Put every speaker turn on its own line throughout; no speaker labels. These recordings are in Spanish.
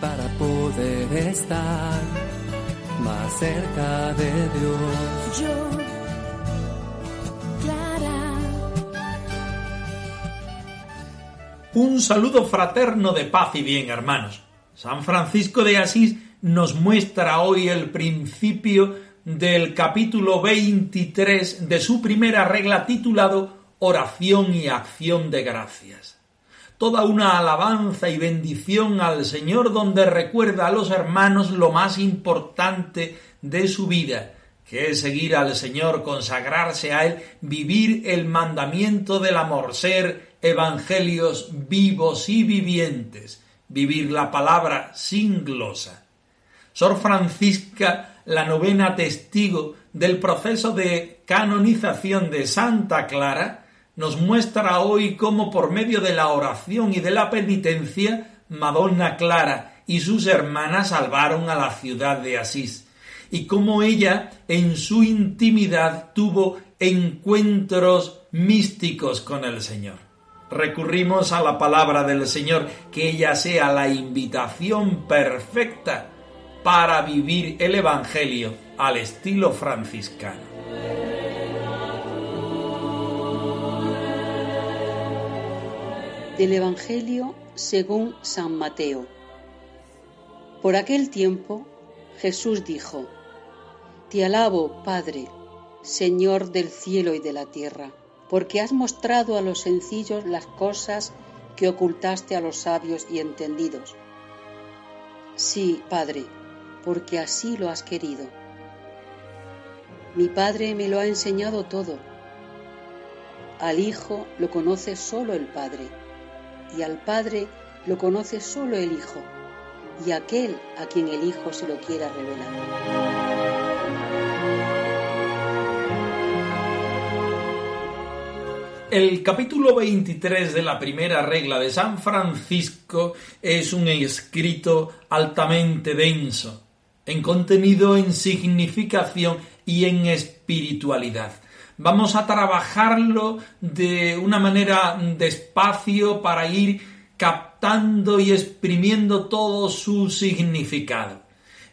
Para poder estar más cerca de Dios.
Yo, Clara.
Un saludo fraterno de paz y bien, hermanos. San Francisco de Asís nos muestra hoy el principio del capítulo 23 de su primera regla titulado Oración y acción de gracias. Toda una alabanza y bendición al Señor donde recuerda a los hermanos lo más importante de su vida, que es seguir al Señor, consagrarse a Él, vivir el mandamiento del amor, ser evangelios vivos y vivientes, vivir la palabra sin glosa. Sor Francisca, la novena testigo del proceso de canonización de Santa Clara, nos muestra hoy cómo por medio de la oración y de la penitencia, Madonna Clara y sus hermanas salvaron a la ciudad de Asís, y cómo ella en su intimidad tuvo encuentros místicos con el Señor. Recurrimos a la palabra del Señor, que ella sea la invitación perfecta para vivir el Evangelio al estilo franciscano.
Del Evangelio según San Mateo. Por aquel tiempo Jesús dijo, Te alabo, Padre, Señor del cielo y de la tierra, porque has mostrado a los sencillos las cosas que ocultaste a los sabios y entendidos. Sí, Padre, porque así lo has querido. Mi Padre me lo ha enseñado todo. Al Hijo lo conoce solo el Padre, y al Padre lo conoce solo el Hijo, y aquel a quien el Hijo se lo quiera revelar.
El capítulo 23 de la primera regla de San Francisco es un escrito altamente denso, en contenido, en significación y en espiritualidad. Vamos a trabajarlo de una manera despacio para ir captando y exprimiendo todo su significado.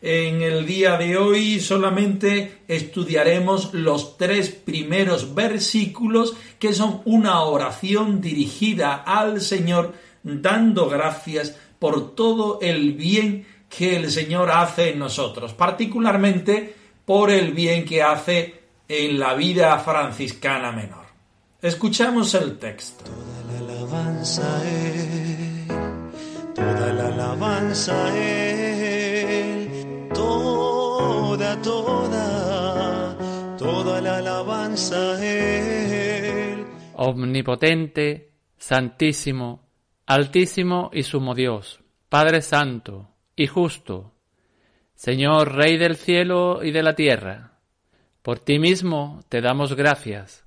En el día de hoy solamente estudiaremos los tres primeros versículos que son una oración dirigida al Señor dando gracias por todo el bien que el Señor hace en nosotros, particularmente por el bien que hace en la vida franciscana menor. Escuchamos el texto.
Toda la alabanza a Él, toda la alabanza a Él, toda, toda, toda la alabanza a Él.
Omnipotente, Santísimo, Altísimo y Sumo Dios, Padre Santo y Justo, Señor Rey del cielo y de la tierra, por ti mismo te damos gracias,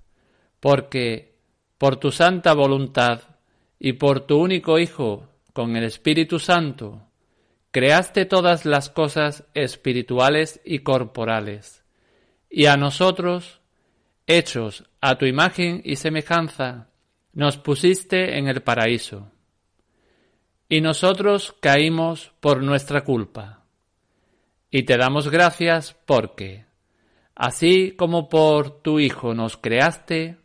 porque por tu santa voluntad y por tu único Hijo, con el Espíritu Santo, creaste todas las cosas espirituales y corporales, y a nosotros, hechos a tu imagen y semejanza, nos pusiste en el paraíso. Y nosotros caímos por nuestra culpa. Y te damos gracias porque, así como por tu Hijo nos creaste,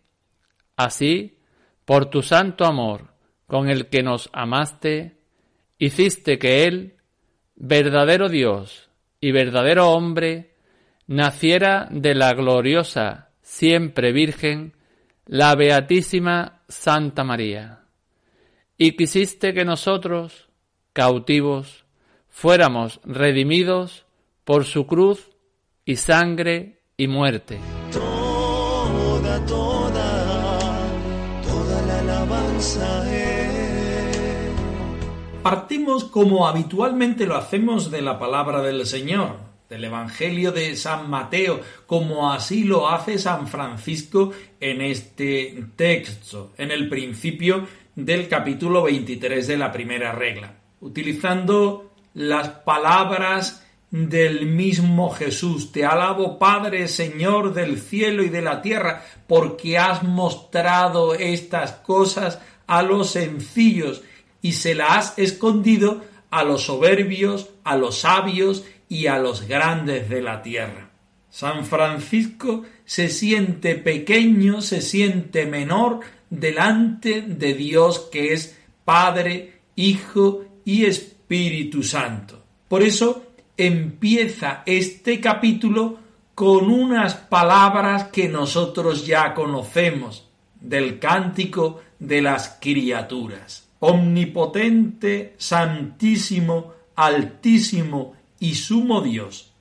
así, por tu santo amor con el que nos amaste, hiciste que Él, verdadero Dios y verdadero hombre, naciera de la gloriosa, siempre Virgen, la Beatísima Santa María. Y quisiste que nosotros, cautivos, fuéramos redimidos por su cruz y sangre y muerte.
Toda, toda, toda la alabanza.
Partimos como habitualmente lo hacemos de la palabra del Señor, del Evangelio de San Mateo, como así lo hace San Francisco en este texto, en el principio del capítulo 23 de la primera regla, utilizando las palabras del mismo Jesús. Te alabo Padre, Señor del cielo y de la tierra, porque has mostrado estas cosas a los sencillos y se las has escondido a los soberbios, a los sabios y a los grandes de la tierra. San Francisco se siente pequeño, se siente menor delante de Dios que es Padre, Hijo y Espíritu Santo. Por eso empieza este capítulo con unas palabras que nosotros ya conocemos del cántico de las criaturas. Omnipotente, santísimo, altísimo y sumo Dios,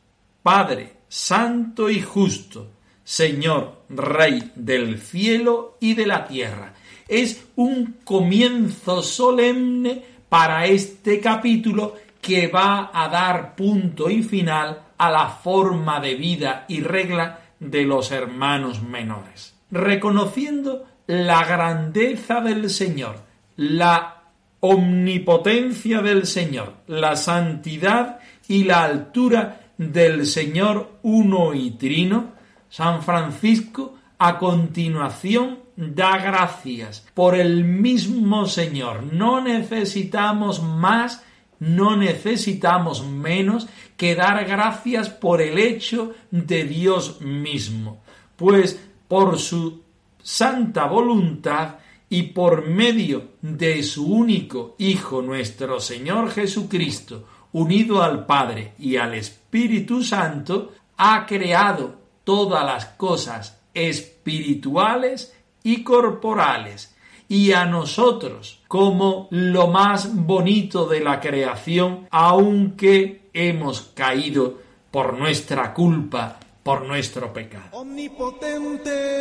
Padre, santo y justo, Señor, Rey del cielo y de la tierra. Es un comienzo solemne para este capítulo que va a dar punto y final a la forma de vida y regla de los hermanos menores, reconociendo la grandeza del Señor, la omnipotencia del Señor, la santidad y la altura del Señor uno y trino, San Francisco a continuación da gracias por el mismo Señor. No necesitamos más no necesitamos menos que dar gracias por el hecho de Dios mismo, pues por su santa voluntad y por medio de su único Hijo nuestro Señor Jesucristo, unido al Padre y al Espíritu Santo, ha creado todas las cosas espirituales y corporales, y a nosotros como lo más bonito de la creación, aunque hemos caído por nuestra culpa, por nuestro pecado.
Omnipotente.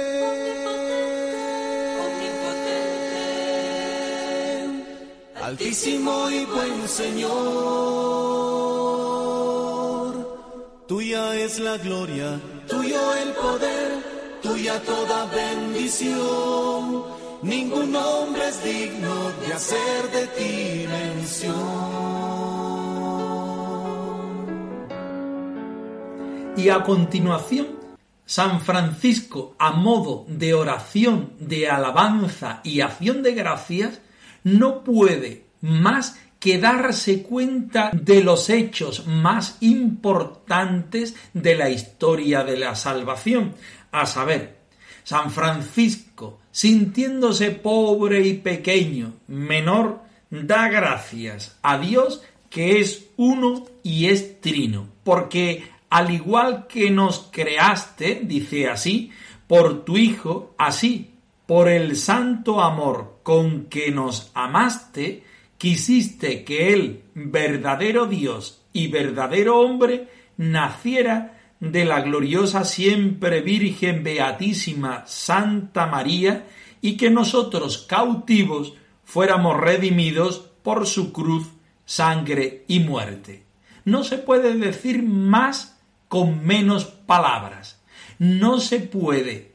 Altísimo y buen Señor, tuya es la gloria, tuyo el poder, tuya toda bendición. Ningún hombre es digno de hacer de ti mención.
Y a continuación, San Francisco, a modo de oración, de alabanza y acción de gracias, no puede más que darse cuenta de los hechos más importantes de la historia de la salvación, a saber, San Francisco, sintiéndose pobre y pequeño, menor, da gracias a Dios que es uno y es trino, porque al igual que nos creaste, dice así, por tu Hijo, así por el santo amor con que nos amaste, quisiste que el verdadero Dios y verdadero hombre naciera de la gloriosa siempre Virgen Beatísima Santa María y que nosotros cautivos fuéramos redimidos por su cruz, sangre y muerte. No se puede decir más con menos palabras. No se puede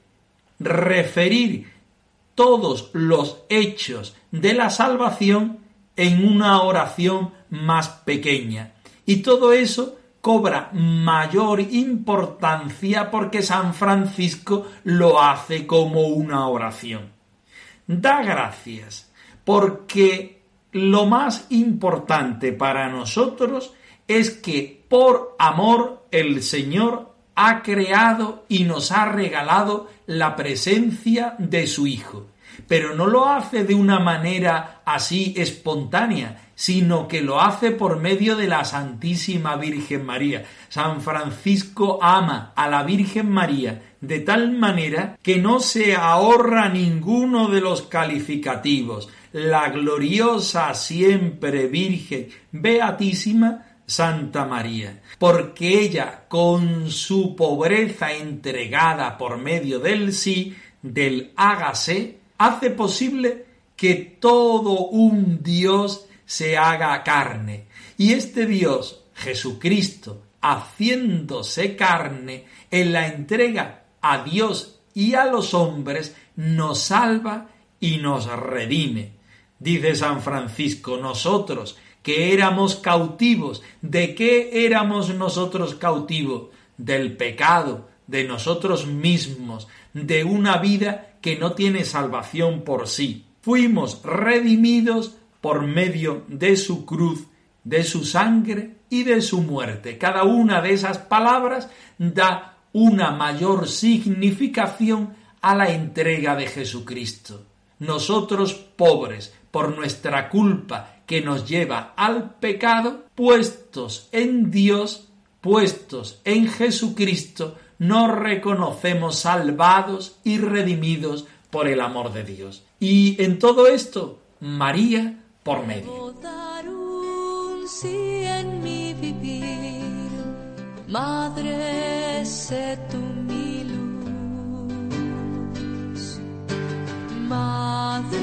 referir todos los hechos de la salvación en una oración más pequeña. Y todo eso cobra mayor importancia porque San Francisco lo hace como una oración. Da gracias porque lo más importante para nosotros es que por amor el Señor ha creado y nos ha regalado la presencia de su Hijo. Pero no lo hace de una manera así espontánea, sino que lo hace por medio de la Santísima Virgen María. San Francisco ama a la Virgen María de tal manera que no se ahorra ninguno de los calificativos. La gloriosa siempre Virgen Beatísima Santa María, porque ella, con su pobreza entregada por medio del sí, del hágase, hace posible que todo un Dios se haga carne. Y este Dios, Jesucristo, haciéndose carne, en la entrega a Dios y a los hombres, nos salva y nos redime. Dice San Francisco, nosotros que éramos cautivos, ¿de qué éramos nosotros cautivos? Del pecado, de nosotros mismos, de una vida que no tiene salvación por sí. Fuimos redimidos por medio de su cruz, de su sangre y de su muerte. Cada una de esas palabras da una mayor significación a la entrega de Jesucristo. Nosotros pobres, por nuestra culpa que nos lleva al pecado, puestos en Dios, puestos en Jesucristo, nos reconocemos salvados y redimidos por el amor de Dios. Y en todo esto, María por medio.
en mi vivir, Madre, sé tu mi luz. Madre,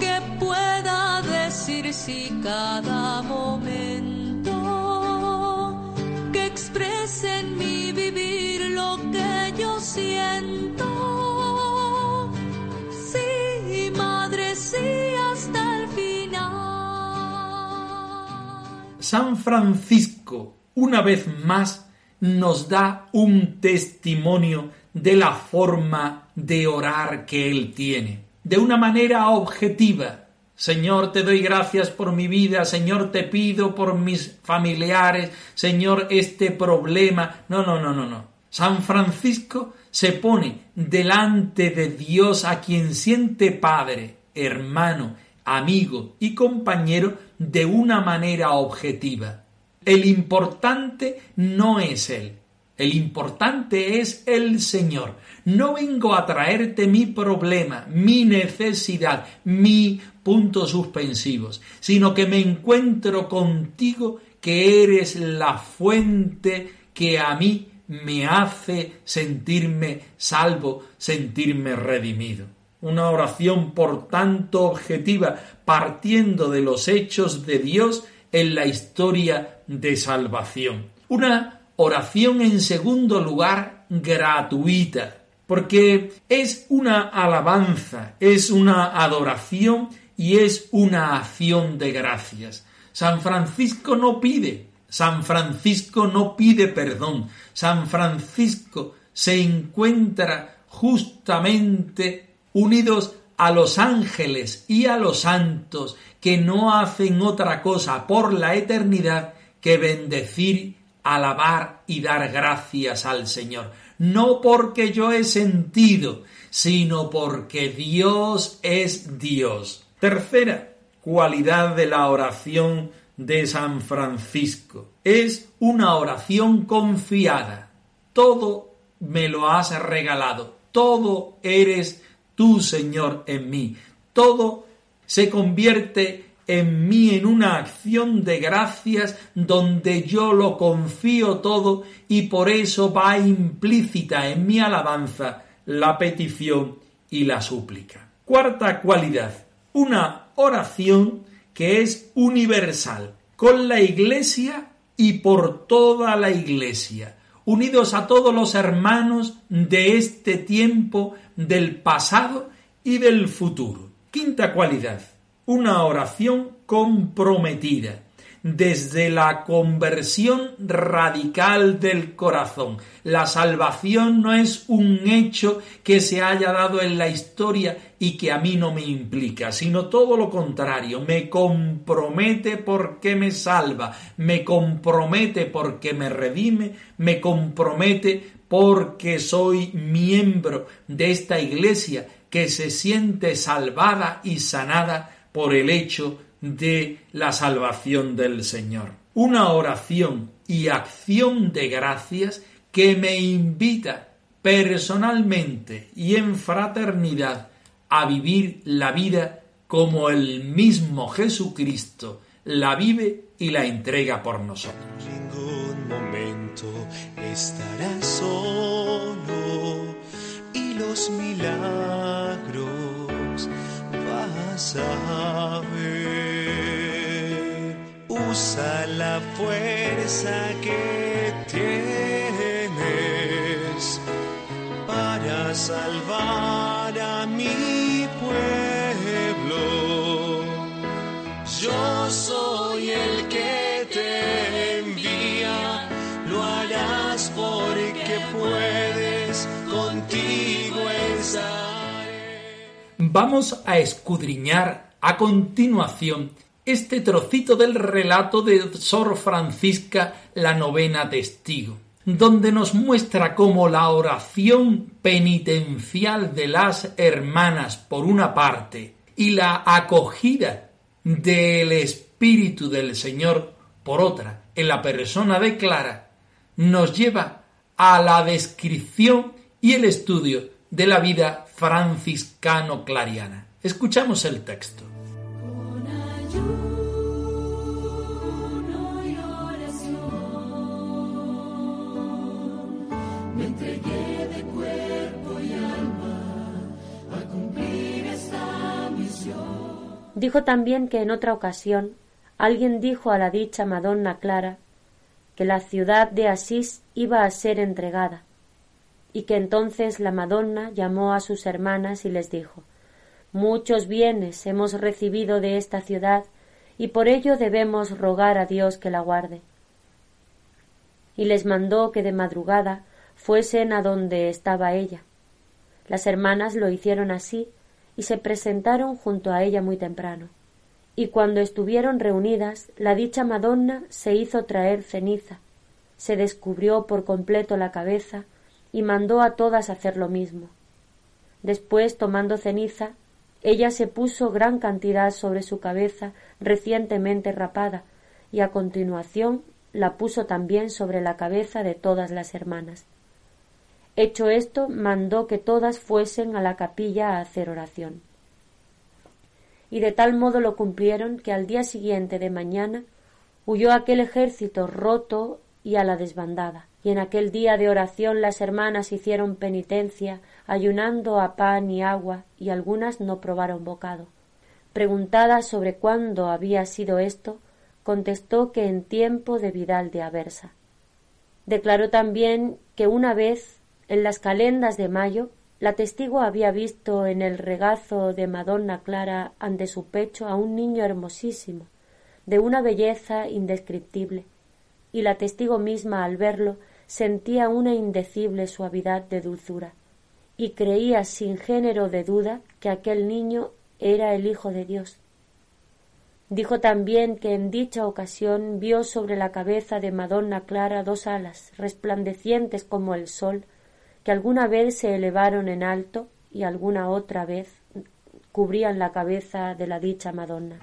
que pueda decir si cada momento
San Francisco, una vez más, nos da un testimonio de la forma de orar que él tiene, de una manera objetiva. Señor, te doy gracias por mi vida, Señor, te pido por mis familiares, Señor, este problema. No, no, no, no, no. San Francisco se pone delante de Dios a quien siente padre, hermano, amigo y compañero de una manera objetiva. El importante no es Él, el importante es el Señor. No vengo a traerte mi problema, mi necesidad, mi puntos suspensivos, sino que me encuentro contigo que eres la fuente que a mí me hace sentirme salvo, sentirme redimido una oración por tanto objetiva, partiendo de los hechos de Dios en la historia de salvación. Una oración en segundo lugar gratuita, porque es una alabanza, es una adoración y es una acción de gracias. San Francisco no pide, San Francisco no pide perdón, San Francisco se encuentra justamente unidos a los ángeles y a los santos que no hacen otra cosa por la eternidad que bendecir, alabar y dar gracias al Señor. No porque yo he sentido, sino porque Dios es Dios. Tercera cualidad de la oración de San Francisco es una oración confiada. Todo me lo has regalado, todo eres tú, Señor, en mí. Todo se convierte en mí en una acción de gracias donde yo lo confío todo y por eso va implícita en mi alabanza la petición y la súplica. Cuarta cualidad, una oración que es universal, con la iglesia y por toda la iglesia unidos a todos los hermanos de este tiempo, del pasado y del futuro. Quinta cualidad, una oración comprometida desde la conversión radical del corazón. La salvación no es un hecho que se haya dado en la historia y que a mí no me implica, sino todo lo contrario, me compromete porque me salva, me compromete porque me redime, me compromete porque soy miembro de esta iglesia que se siente salvada y sanada por el hecho de la salvación del Señor. Una oración y acción de gracias que me invita personalmente y en fraternidad a vivir la vida como el mismo Jesucristo la vive y la entrega por nosotros.
ningún momento estará solo y los milagros. Usa la fuerza que tienes para salvar a mi pueblo. Yo soy el que te envía, lo harás porque puedes, contigo.
Vamos a escudriñar a continuación este trocito del relato de Sor Francisca la novena testigo, donde nos muestra cómo la oración penitencial de las hermanas por una parte y la acogida del Espíritu del Señor por otra en la persona de Clara nos lleva a la descripción y el estudio de la vida franciscano-clariana. Escuchamos el texto.
Dijo también que en otra ocasión alguien dijo a la dicha Madonna Clara que la ciudad de Asís iba a ser entregada, y que entonces la Madonna llamó a sus hermanas y les dijo Muchos bienes hemos recibido de esta ciudad, y por ello debemos rogar a Dios que la guarde. Y les mandó que de madrugada fuesen a donde estaba ella. Las hermanas lo hicieron así, y se presentaron junto a ella muy temprano. Y cuando estuvieron reunidas, la dicha Madonna se hizo traer ceniza, se descubrió por completo la cabeza y mandó a todas hacer lo mismo. Después, tomando ceniza, ella se puso gran cantidad sobre su cabeza recientemente rapada, y a continuación la puso también sobre la cabeza de todas las hermanas. Hecho esto, mandó que todas fuesen a la capilla a hacer oración. Y de tal modo lo cumplieron que al día siguiente de mañana huyó aquel ejército roto y a la desbandada. Y en aquel día de oración las hermanas hicieron penitencia, ayunando a pan y agua, y algunas no probaron bocado. Preguntada sobre cuándo había sido esto, contestó que en tiempo de Vidal de Aversa. Declaró también que una vez, en las calendas de mayo, la testigo había visto en el regazo de Madonna Clara ante su pecho a un niño hermosísimo, de una belleza indescriptible, y la testigo misma al verlo sentía una indecible suavidad de dulzura, y creía sin género de duda que aquel niño era el Hijo de Dios. Dijo también que en dicha ocasión vio sobre la cabeza de Madonna Clara dos alas, resplandecientes como el sol, que alguna vez se elevaron en alto y alguna otra vez cubrían la cabeza de la dicha Madonna.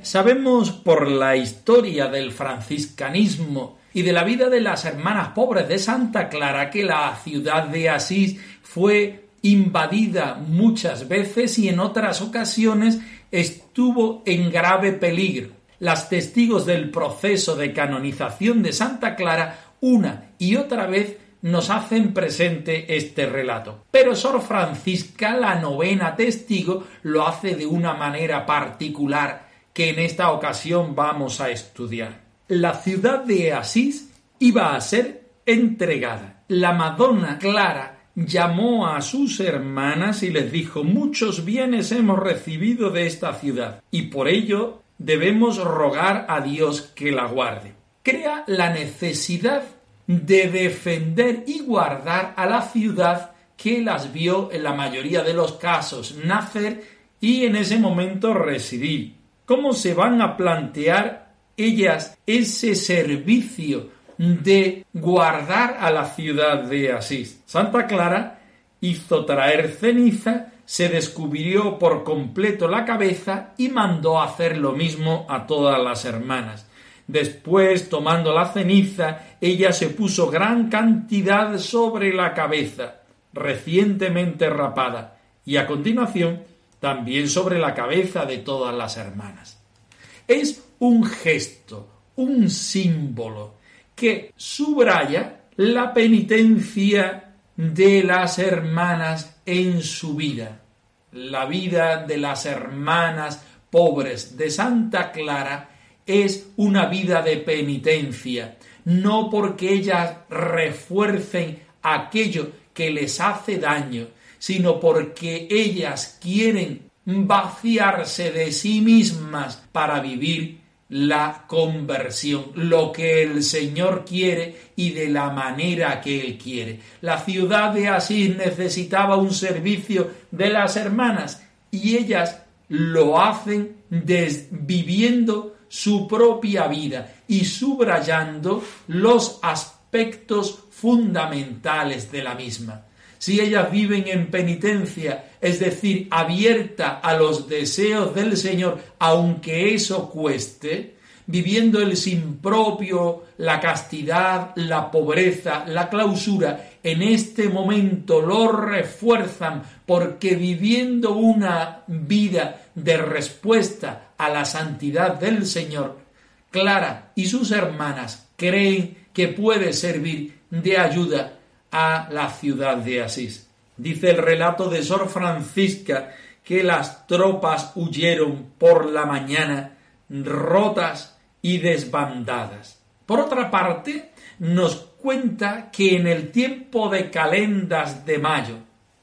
Sabemos por la historia del franciscanismo y de la vida de las hermanas pobres de Santa Clara que la ciudad de Asís fue invadida muchas veces y en otras ocasiones estuvo en grave peligro. Las testigos del proceso de canonización de Santa Clara una y otra vez nos hacen presente este relato. Pero Sor Francisca, la novena testigo, lo hace de una manera particular que en esta ocasión vamos a estudiar. La ciudad de Asís iba a ser entregada. La Madonna Clara llamó a sus hermanas y les dijo muchos bienes hemos recibido de esta ciudad y por ello debemos rogar a Dios que la guarde. Crea la necesidad de defender y guardar a la ciudad que las vio en la mayoría de los casos nacer y en ese momento residir. ¿Cómo se van a plantear ellas ese servicio de guardar a la ciudad de Asís? Santa Clara hizo traer ceniza, se descubrió por completo la cabeza y mandó hacer lo mismo a todas las hermanas. Después, tomando la ceniza, ella se puso gran cantidad sobre la cabeza, recientemente rapada, y a continuación también sobre la cabeza de todas las hermanas. Es un gesto, un símbolo que subraya la penitencia de las hermanas en su vida. La vida de las hermanas pobres de Santa Clara es una vida de penitencia, no porque ellas refuercen aquello que les hace daño, sino porque ellas quieren vaciarse de sí mismas para vivir la conversión, lo que el Señor quiere y de la manera que Él quiere. La ciudad de Asís necesitaba un servicio de las hermanas y ellas lo hacen viviendo su propia vida y subrayando los aspectos fundamentales de la misma. Si ellas viven en penitencia, es decir, abierta a los deseos del Señor, aunque eso cueste, viviendo el sin propio, la castidad, la pobreza, la clausura, en este momento lo refuerzan porque viviendo una vida de respuesta a la santidad del Señor, Clara y sus hermanas creen que puede servir de ayuda a la ciudad de Asís. Dice el relato de Sor Francisca que las tropas huyeron por la mañana rotas y desbandadas. Por otra parte, nos cuenta que en el tiempo de calendas de mayo,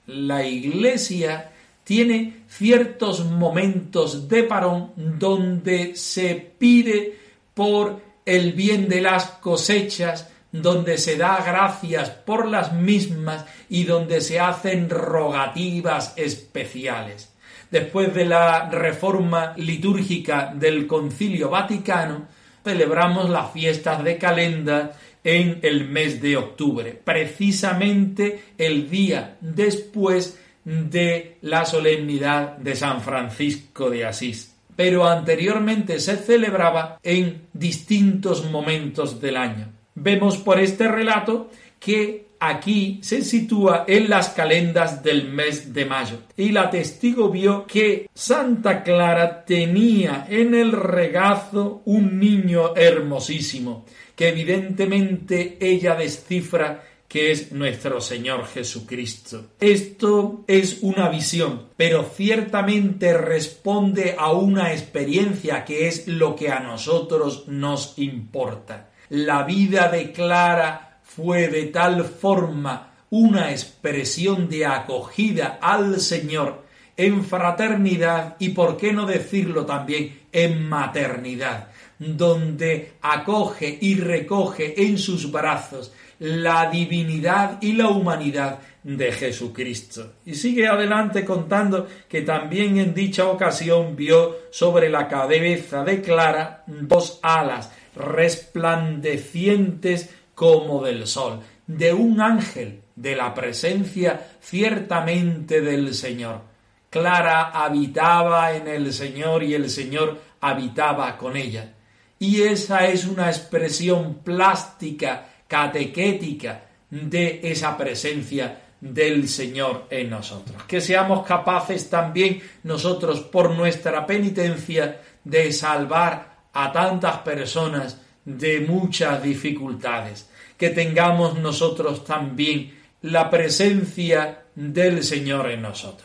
la Iglesia tiene ciertos momentos de parón donde se pide por el bien de las cosechas, donde se da gracias por las mismas y donde se hacen rogativas especiales. Después de la reforma litúrgica del Concilio Vaticano, celebramos las fiestas de Calenda en el mes de octubre, precisamente el día después de la solemnidad de San Francisco de Asís. Pero anteriormente se celebraba en distintos momentos del año. Vemos por este relato que aquí se sitúa en las calendas del mes de mayo. Y la testigo vio que Santa Clara tenía en el regazo un niño hermosísimo, que evidentemente ella descifra que es nuestro Señor Jesucristo. Esto es una visión, pero ciertamente responde a una experiencia que es lo que a nosotros nos importa. La vida de Clara fue de tal forma una expresión de acogida al Señor en fraternidad y, por qué no decirlo también, en maternidad, donde acoge y recoge en sus brazos la divinidad y la humanidad de Jesucristo. Y sigue adelante contando que también en dicha ocasión vio sobre la cabeza de Clara dos alas resplandecientes como del sol, de un ángel, de la presencia ciertamente del Señor. Clara habitaba en el Señor y el Señor habitaba con ella. Y esa es una expresión plástica, catequética de esa presencia del Señor en nosotros. Que seamos capaces también nosotros por nuestra penitencia de salvar a tantas personas de muchas dificultades, que tengamos nosotros también la presencia del Señor en nosotros.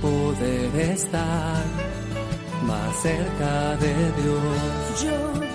Poder estar más cerca de Dios.